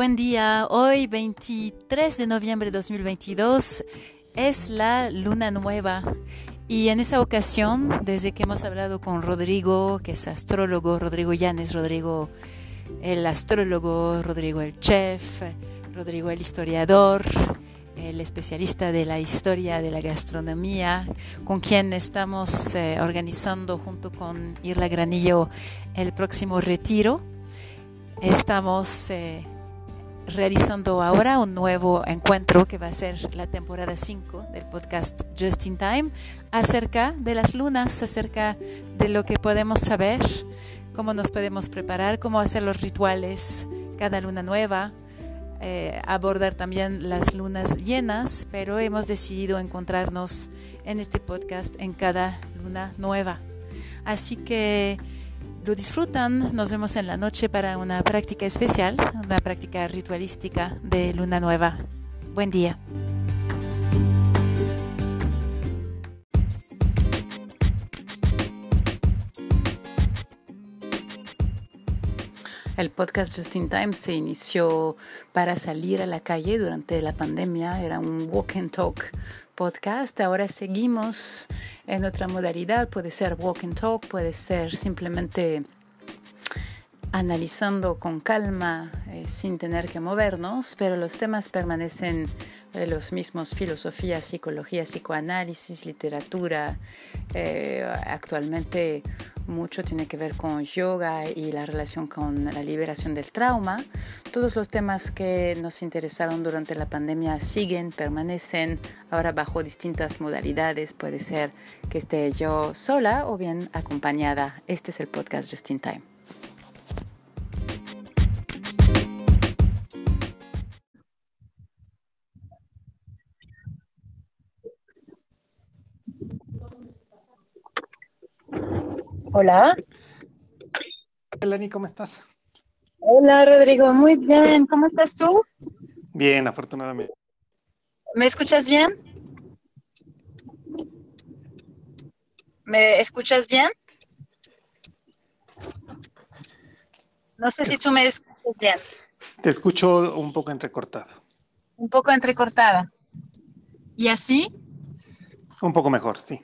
buen día. Hoy 23 de noviembre de 2022 es la luna nueva y en esa ocasión, desde que hemos hablado con Rodrigo, que es astrólogo, Rodrigo Llanes, Rodrigo el astrólogo, Rodrigo el chef, Rodrigo el historiador, el especialista de la historia de la gastronomía, con quien estamos eh, organizando junto con Irla Granillo el próximo retiro. Estamos eh, realizando ahora un nuevo encuentro que va a ser la temporada 5 del podcast Just in Time acerca de las lunas, acerca de lo que podemos saber, cómo nos podemos preparar, cómo hacer los rituales cada luna nueva, eh, abordar también las lunas llenas, pero hemos decidido encontrarnos en este podcast en cada luna nueva. Así que lo disfrutan, nos vemos en la noche para una práctica especial, una práctica ritualística de luna nueva. Buen día. El podcast Just in Time se inició para salir a la calle durante la pandemia. Era un walk and talk podcast. Ahora seguimos en otra modalidad. Puede ser walk and talk, puede ser simplemente analizando con calma, eh, sin tener que movernos, pero los temas permanecen los mismos, filosofía, psicología, psicoanálisis, literatura. Eh, actualmente mucho tiene que ver con yoga y la relación con la liberación del trauma. Todos los temas que nos interesaron durante la pandemia siguen, permanecen, ahora bajo distintas modalidades. Puede ser que esté yo sola o bien acompañada. Este es el podcast Just in Time. Hola. Eleni, ¿cómo estás? Hola, Rodrigo. Muy bien. ¿Cómo estás tú? Bien, afortunadamente. ¿Me escuchas bien? ¿Me escuchas bien? No sé si tú me escuchas bien. Te escucho un poco entrecortado. Un poco entrecortada. ¿Y así? Un poco mejor, sí.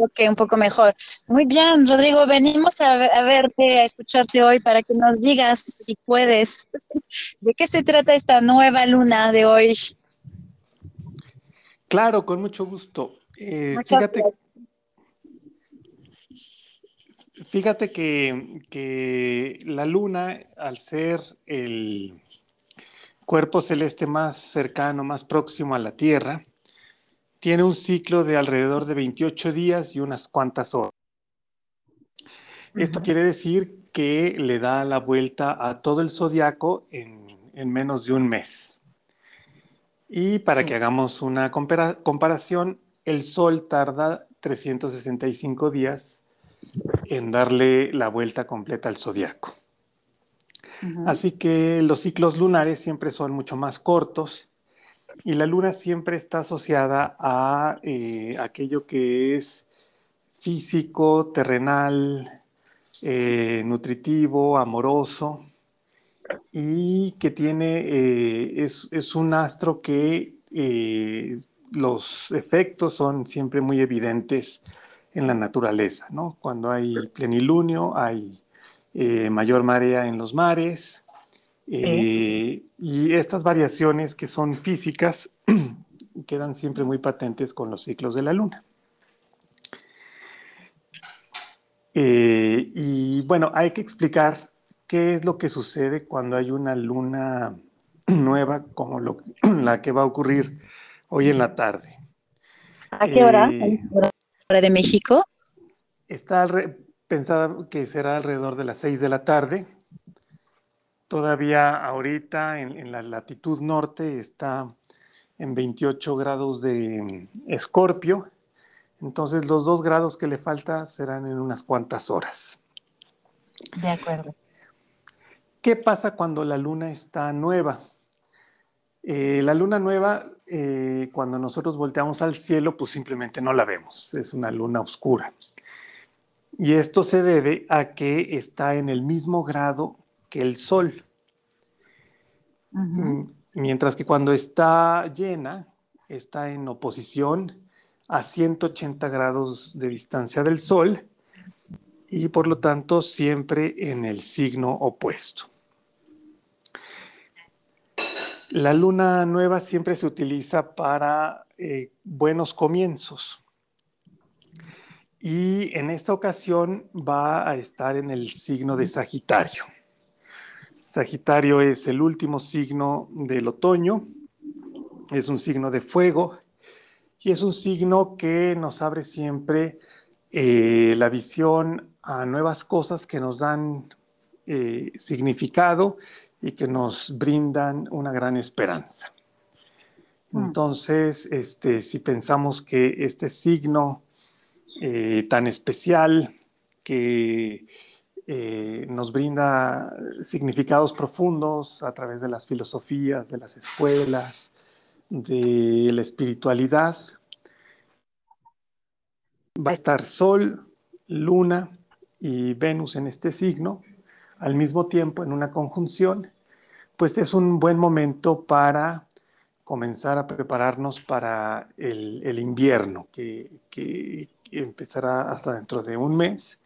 Ok, un poco mejor. Muy bien, Rodrigo, venimos a, verte, a escucharte hoy para que nos digas, si puedes, de qué se trata esta nueva luna de hoy. Claro, con mucho gusto. Eh, fíjate, fíjate que, que la luna, al ser el cuerpo celeste más cercano, más próximo a la Tierra, tiene un ciclo de alrededor de 28 días y unas cuantas horas. Esto quiere decir que le da la vuelta a todo el zodiaco en, menos de un mes. Y para que hagamos una comparación, el Sol tarda 365 días en darle la vuelta completa al zodiaco. Así que los ciclos lunares siempre son mucho más cortos y la luna siempre está asociada a eh, aquello que es físico, terrenal, eh, nutritivo, amoroso, y que tiene, eh, es, un astro que los efectos son siempre muy evidentes en la naturaleza, ¿no? Cuando hay plenilunio, hay mayor marea en los mares, eh, y estas variaciones que son físicas quedan siempre muy patentes con los ciclos de la luna. Eh, y bueno, hay que explicar qué es lo que sucede cuando hay una luna nueva como la que va a ocurrir hoy en la tarde. ¿A qué hora? Eh, ¿Hora de México? Está pensada que será alrededor de las 6 de la tarde Todavía ahorita en, la latitud norte está en 28 grados de escorpio, entonces los dos grados que le falta serán en unas cuantas horas. De acuerdo. ¿Qué pasa cuando la luna está nueva? Eh, la luna nueva, eh, cuando nosotros volteamos al cielo, pues simplemente no la vemos, es una luna oscura. Y esto se debe a que está en el mismo grado que el Sol. Mm, mientras que cuando está llena, está en oposición a 180 grados de distancia del Sol y por lo tanto siempre en el signo opuesto. La luna nueva siempre se utiliza para eh, buenos comienzos. Y en esta ocasión va a estar en el signo de Sagitario. Sagitario es el último signo del otoño, es un signo de fuego y es un signo que nos abre siempre eh, la visión a nuevas cosas que nos dan eh, significado y que nos brindan una gran esperanza. Mm. Entonces, este, si pensamos que este signo eh, tan especial que eh, nos brinda significados profundos a través de las filosofías, de las escuelas, de la espiritualidad, va a estar Sol, Luna y Venus en este signo, al mismo tiempo en una conjunción, pues es un buen momento para comenzar a prepararnos para el, invierno, que, empezará hasta dentro de un mes,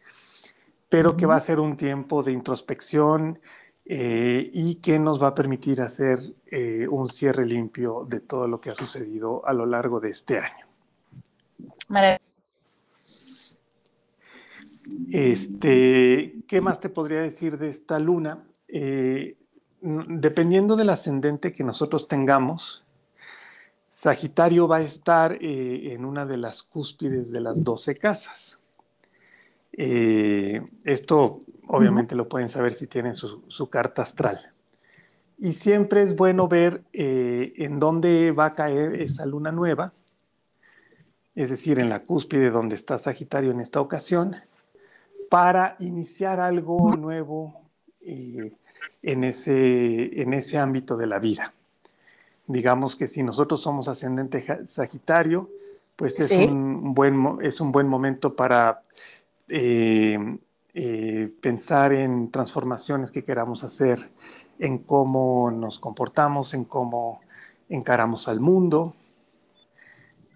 pero que va a ser un tiempo de introspección eh, y que nos va a permitir hacer eh, un cierre limpio de todo lo que ha sucedido a lo largo de este año. Este, ¿Qué más te podría decir de esta luna? Eh, dependiendo del ascendente que nosotros tengamos, Sagitario va a estar eh, en una de las cúspides de las 12 casas. Eh, esto obviamente lo pueden saber si tienen su, carta astral. Y siempre es bueno ver en dónde va a caer esa luna nueva, es decir, en la cúspide donde está Sagitario en esta ocasión, para iniciar algo nuevo eh, en, ese, en ese ámbito de la vida. Digamos que si nosotros somos ascendente Sagitario, pues es, un buen, es un buen momento para eh, eh, pensar en transformaciones que queramos hacer, en cómo nos comportamos, en cómo encaramos al mundo,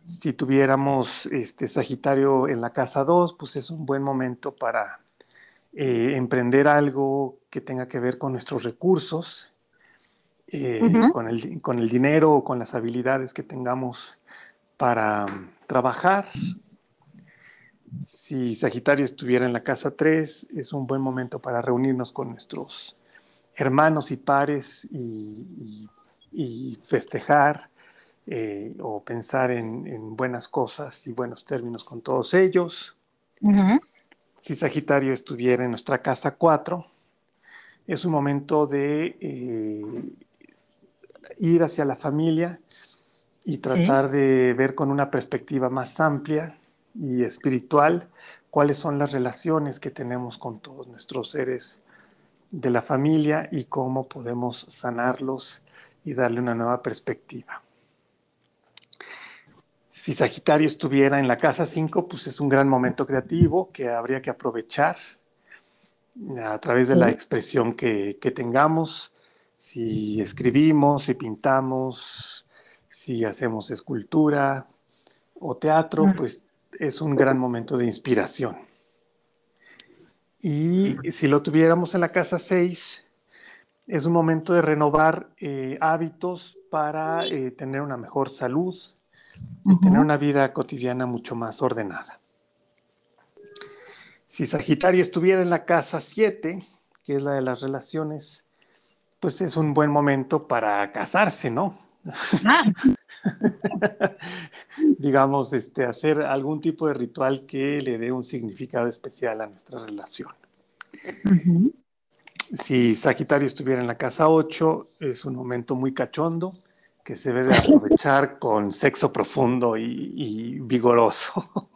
si tuviéramos este Sagitario en la casa 2, pues es un buen momento para eh, emprender algo que tenga que ver con nuestros recursos, eh, con, el, con, el, dinero o con las habilidades que tengamos para trabajar. Si Sagitario estuviera en la casa 3, es un buen momento para reunirnos con nuestros hermanos y pares y festejar eh, o pensar en, buenas cosas y buenos términos con todos ellos. Si Sagitario estuviera en nuestra casa 4, es un momento de eh, ir hacia la familia y tratar de ver con una perspectiva más amplia y espiritual cuáles son las relaciones que tenemos con todos nuestros seres de la familia y cómo podemos sanarlos y darle una nueva perspectiva. Si Sagitario estuviera en la casa 5, pues es un gran momento creativo que habría que aprovechar a través de la expresión que, tengamos, si escribimos, si pintamos, si hacemos escultura o teatro, pues es un gran momento de inspiración. Y si lo tuviéramos en la casa 6, es un momento de renovar eh, hábitos para eh, tener una mejor salud, y tener una vida cotidiana mucho más ordenada. Si Sagitario estuviera en la casa 7, que es la de las relaciones, pues es un buen momento para casarse, ¿no? Ah. Digamos, este, hacer algún tipo de ritual que le dé un significado especial a nuestra relación. Si Sagitario estuviera en la casa 8, es un momento muy cachondo que se debe aprovechar con sexo profundo y, vigoroso.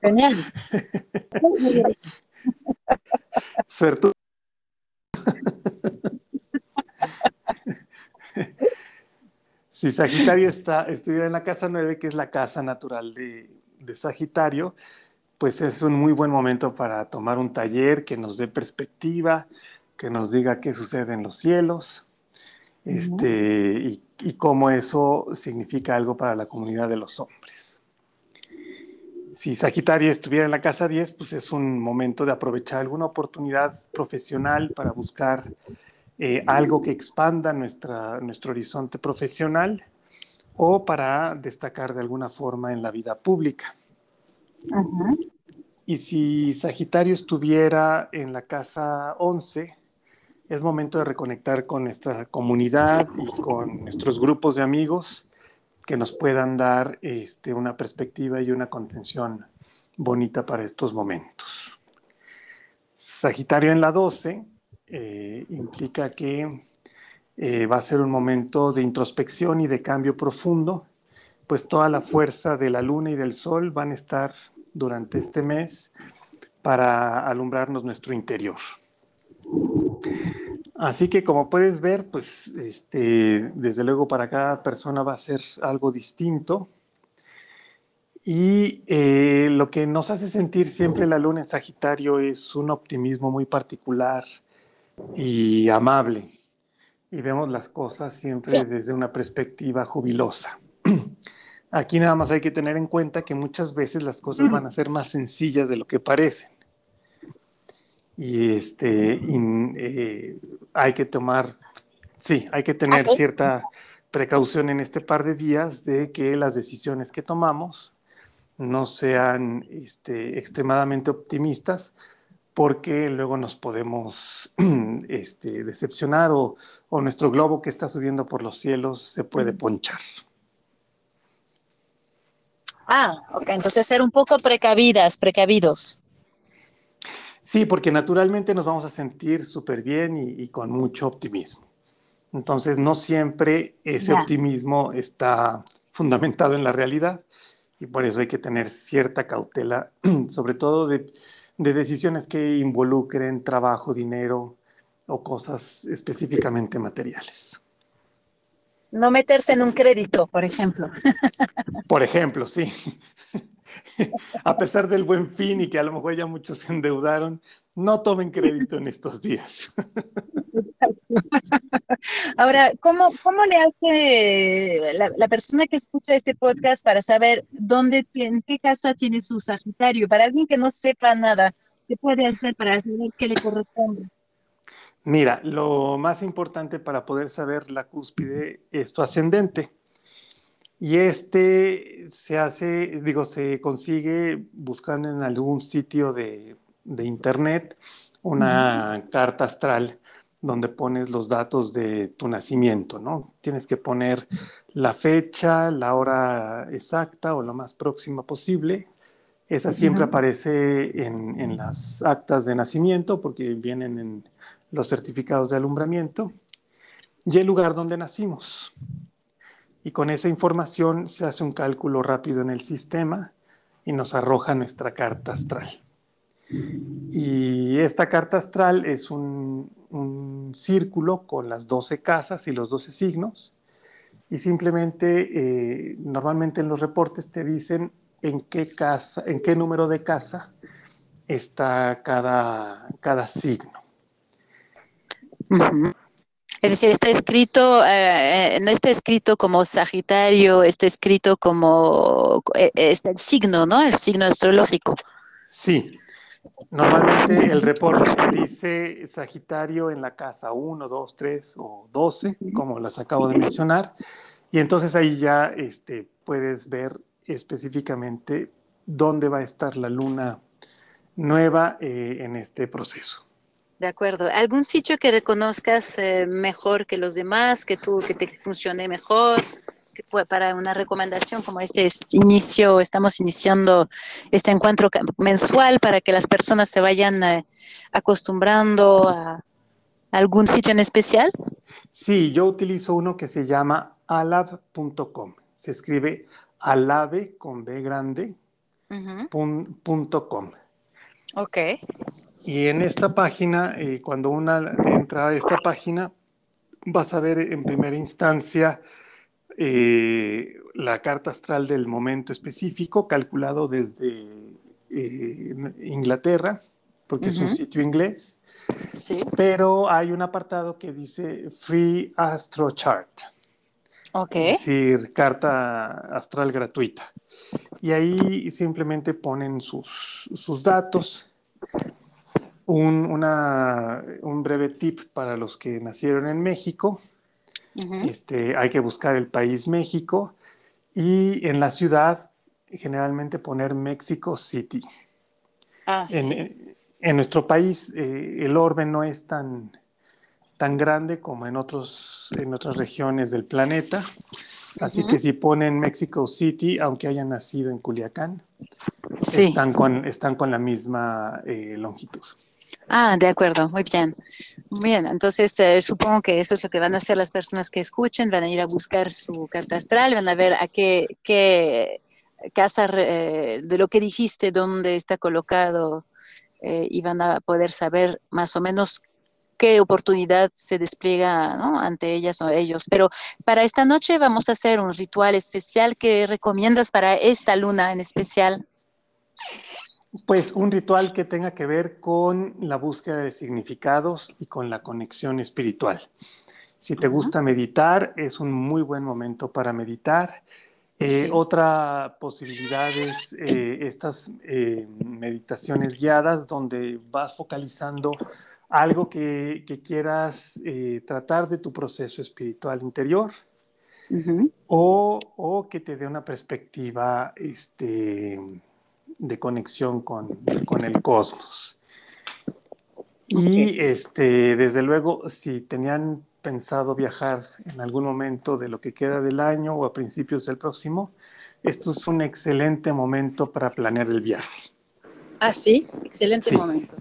Genial. Suerte. Si Sagitario está, estuviera en la casa 9, que es la casa natural de, de Sagitario, pues es un muy buen momento para tomar un taller que nos dé perspectiva, que nos diga qué sucede en los cielos, este, y, cómo eso significa algo para la comunidad de los hombres. Si Sagitario estuviera en la casa 10, pues es un momento de aprovechar alguna oportunidad profesional para buscar eh, algo que expanda nuestra, nuestro horizonte profesional o para destacar de alguna forma en la vida pública. Y si Sagitario estuviera en la casa 11, es momento de reconectar con nuestra comunidad y con nuestros grupos de amigos que nos puedan dar este, una perspectiva y una contención bonita para estos momentos. Sagitario en la 12 eh, implica que eh, va a ser un momento de introspección y de cambio profundo, pues toda la fuerza de la luna y del sol van a estar durante este mes para alumbrarnos nuestro interior. Así que como puedes ver, pues este, desde luego para cada persona va a ser algo distinto. Y eh, lo que nos hace sentir siempre la luna en Sagitario es un optimismo muy particular y amable. Y vemos las cosas siempre desde una perspectiva jubilosa. Aquí nada más hay que tener en cuenta que muchas veces las cosas van a ser más sencillas de lo que parecen y este eh, hay que tomar, sí, hay que tener ¿Ah, cierta precaución en este par de días de que las decisiones que tomamos no sean este, extremadamente optimistas porque luego nos podemos este, decepcionar o, o, nuestro globo que está subiendo por los cielos se puede ponchar. Ah, ok, entonces ser un poco precavidas, precavidos. Sí, porque naturalmente nos vamos a sentir súper bien y, con mucho optimismo. Entonces, no siempre ese optimismo está fundamentado en la realidad y por eso hay que tener cierta cautela, sobre todo de, de decisiones que involucren trabajo, dinero o cosas específicamente materiales. No meterse en un crédito, por ejemplo. Por ejemplo, sí. a pesar del buen fin y que a lo mejor ya muchos se endeudaron, no tomen crédito en estos días. Ahora, ¿cómo, cómo le hace la, persona que escucha este podcast para saber dónde, en qué casa tiene su Sagitario? Para alguien que no sepa nada, ¿qué puede hacer para saber qué le corresponde? Mira, lo más importante para poder saber la cúspide es tu ascendente. Y este se hace, digo, se consigue buscando en algún sitio de, internet una carta astral donde pones los datos de tu nacimiento, ¿no? Tienes que poner la fecha, la hora exacta o lo más próxima posible. Esa siempre aparece en, en, las actas de nacimiento porque vienen en los certificados de alumbramiento y el lugar donde nacimos y con esa información se hace un cálculo rápido en el sistema y nos arroja nuestra carta astral. Y esta carta astral es un, círculo con las 12 casas y los 12 signos y simplemente eh, normalmente en los reportes te dicen en qué casa, en qué número de casa está cada, cada signo. Es decir, está escrito, eh, eh, no está escrito como Sagitario, está escrito como eh, es el signo, ¿no? El signo astrológico. Sí. Normalmente el reporte dice Sagitario en la casa 1, 2, 3 o 12, como las acabo de mencionar, y entonces ahí ya este, puedes ver específicamente dónde va a estar la luna nueva en este proceso. De acuerdo. ¿Algún sitio que reconozcas eh, mejor que los demás, que tú, que te funcione mejor? Que para una recomendación como este inicio, estamos iniciando este encuentro mensual para que las personas se vayan eh, acostumbrando a algún sitio en especial. Sí, yo utilizo uno que se llama alab.com. Se escribe alave con B grande, Ok. Y en esta página, eh, cuando una entra a esta página, vas a ver en primera instancia eh, la carta astral del momento específico, calculado desde eh, Inglaterra, porque es un sitio inglés. Sí. Pero hay un apartado que dice Free Astro Chart. Ok. Es decir, carta astral gratuita. Y ahí simplemente ponen sus, sus datos. Un, una, un breve tip para los que nacieron en México. este, hay que buscar el país México y en la ciudad generalmente poner Mexico City. Ah, en, sí. en, nuestro país eh, el orbe no es tan, tan grande como en, otros, en otras regiones del planeta. Así que si ponen Mexico City, aunque hayan nacido en Culiacán, Sí. están, con, están con la misma eh, longitud. Ah, de acuerdo, muy bien. Muy bien, entonces eh, supongo que eso es lo que van a hacer las personas que escuchen, van a ir a buscar su carta astral, van a ver a qué, qué casa eh, de lo que dijiste, dónde está colocado eh, y van a poder saber más o menos qué oportunidad se despliega ante ellas o ellos. Pero para esta noche vamos a hacer un ritual especial que recomiendas para esta luna en especial. Pues un ritual que tenga que ver con la búsqueda de significados y con la conexión espiritual. Si te gusta meditar, es un muy buen momento para meditar. Eh, Sí. Otra posibilidad es eh, estas eh, meditaciones guiadas donde vas focalizando algo que, que quieras tratar de tu proceso espiritual interior o, o que te dé una perspectiva este, de conexión con, con el cosmos. Y este, desde luego, si tenían pensado viajar en algún momento de lo que queda del año o a principios del próximo, esto es un excelente momento para planear el viaje. Ah, sí, excelente Sí. momento.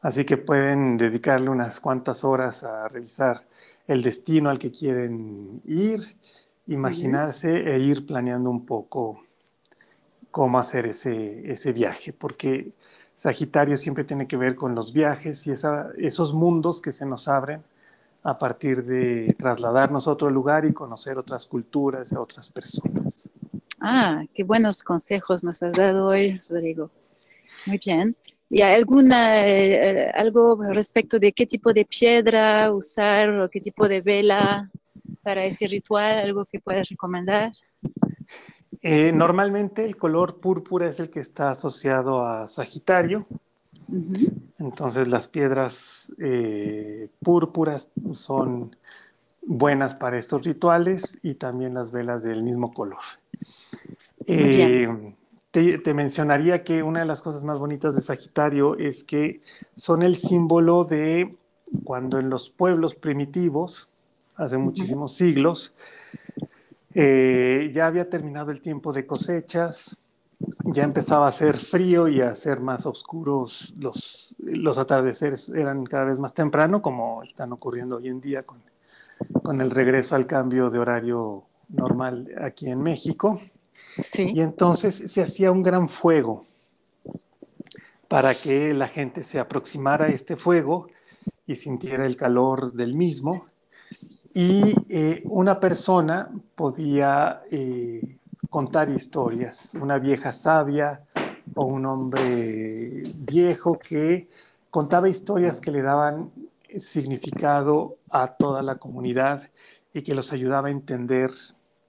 Así que pueden dedicarle unas cuantas horas a revisar el destino al que quieren ir, imaginarse e ir planeando un poco cómo hacer ese, ese viaje, porque Sagitario siempre tiene que ver con los viajes y esa- esos mundos que se nos abren a partir de trasladarnos a otro lugar y conocer otras culturas y otras personas. Ah, qué buenos consejos nos has dado hoy, Rodrigo. Muy bien. ¿Y alguna, eh, algo respecto de qué tipo de piedra usar o qué tipo de vela para ese ritual? ¿Algo que puedas recomendar? Eh, normalmente el color púrpura es el que está asociado a Sagitario, entonces las piedras eh, púrpuras son buenas para estos rituales y también las velas del mismo color. Eh, te, te mencionaría que una de las cosas más bonitas de Sagitario es que son el símbolo de cuando en los pueblos primitivos, hace muchísimos siglos, eh, ya había terminado el tiempo de cosechas, ya empezaba a hacer frío y a ser más oscuros los, los atardeceres eran cada vez más temprano, como están ocurriendo hoy en día con, con el regreso al cambio de horario normal aquí en México. Sí. Y entonces se hacía un gran fuego para que la gente se aproximara a este fuego y sintiera el calor del mismo. Y eh, una persona podía eh, contar historias, una vieja sabia o un hombre viejo que contaba historias que le daban significado a toda la comunidad y que los ayudaba a entender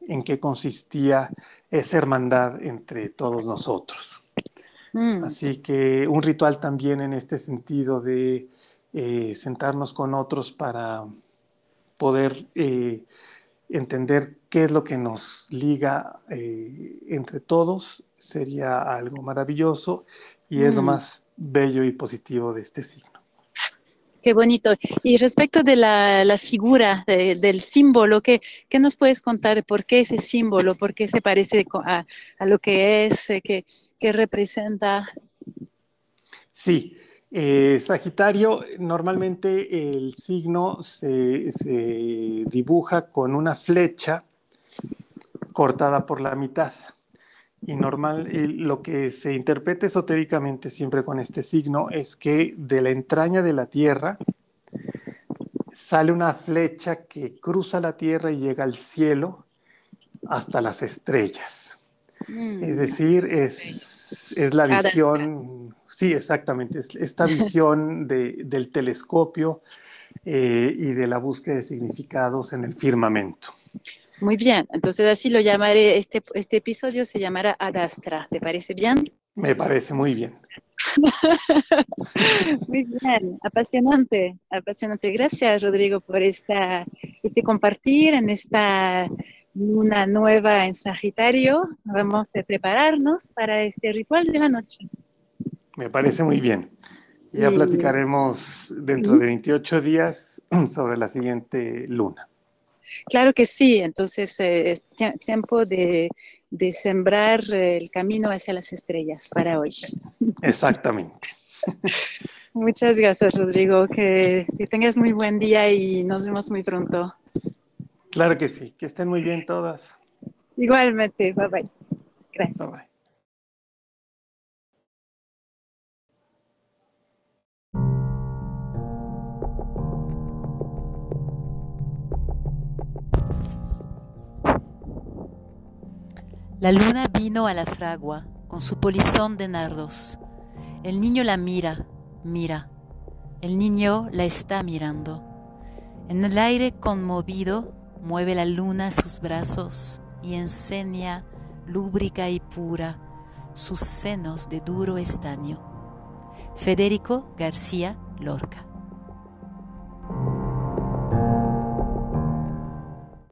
en qué consistía esa hermandad entre todos nosotros. Mm, Así que un ritual también en este sentido de eh, sentarnos con otros para poder eh, entender qué es lo que nos liga eh, entre todos sería algo maravilloso y es lo Mm. más bello y positivo de este signo. Qué bonito. Y respecto de la, la figura, de- del símbolo, ¿qué, qué nos puedes contar? ¿Por qué ese símbolo? ¿Por qué se parece a, a lo que es? eh, ¿Qué, qué representa? Sí, eh, Sagitario, normalmente el signo se, se dibuja con una flecha cortada por la mitad. Y normal, eh, lo que se interpreta esotéricamente siempre con este signo es que de la entraña de la Tierra sale una flecha que cruza la Tierra y llega al cielo hasta las estrellas. Mm, Es decir, es, es la visión, Sí, exactamente. Esta visión del telescopio eh, y de la búsqueda de significados en el firmamento. Muy bien, entonces así lo llamaré, este, este episodio se llamará Adastra, ¿te parece bien? Me parece muy bien. muy bien, apasionante, apasionante. Gracias Rodrigo por esta, este compartir en esta luna nueva en Sagitario. Vamos a prepararnos para este ritual de la noche. Me parece muy bien. Ya platicaremos dentro de 28 días sobre la siguiente luna. Claro que sí, entonces eh, es tiempo de, sembrar el camino hacia las estrellas para hoy. Exactamente. Muchas gracias, Rodrigo. Que, que, tengas muy buen día y nos vemos muy pronto. Claro que sí. Que estén muy bien todas. Igualmente. Bye bye. Gracias. Bye bye. La luna vino a la fragua con su polizón de nardos. El niño la mira, mira. El niño la está mirando. En el aire conmovido mueve la luna sus brazos y enseña, lúbrica y pura, sus senos de duro estaño. Federico García Lorca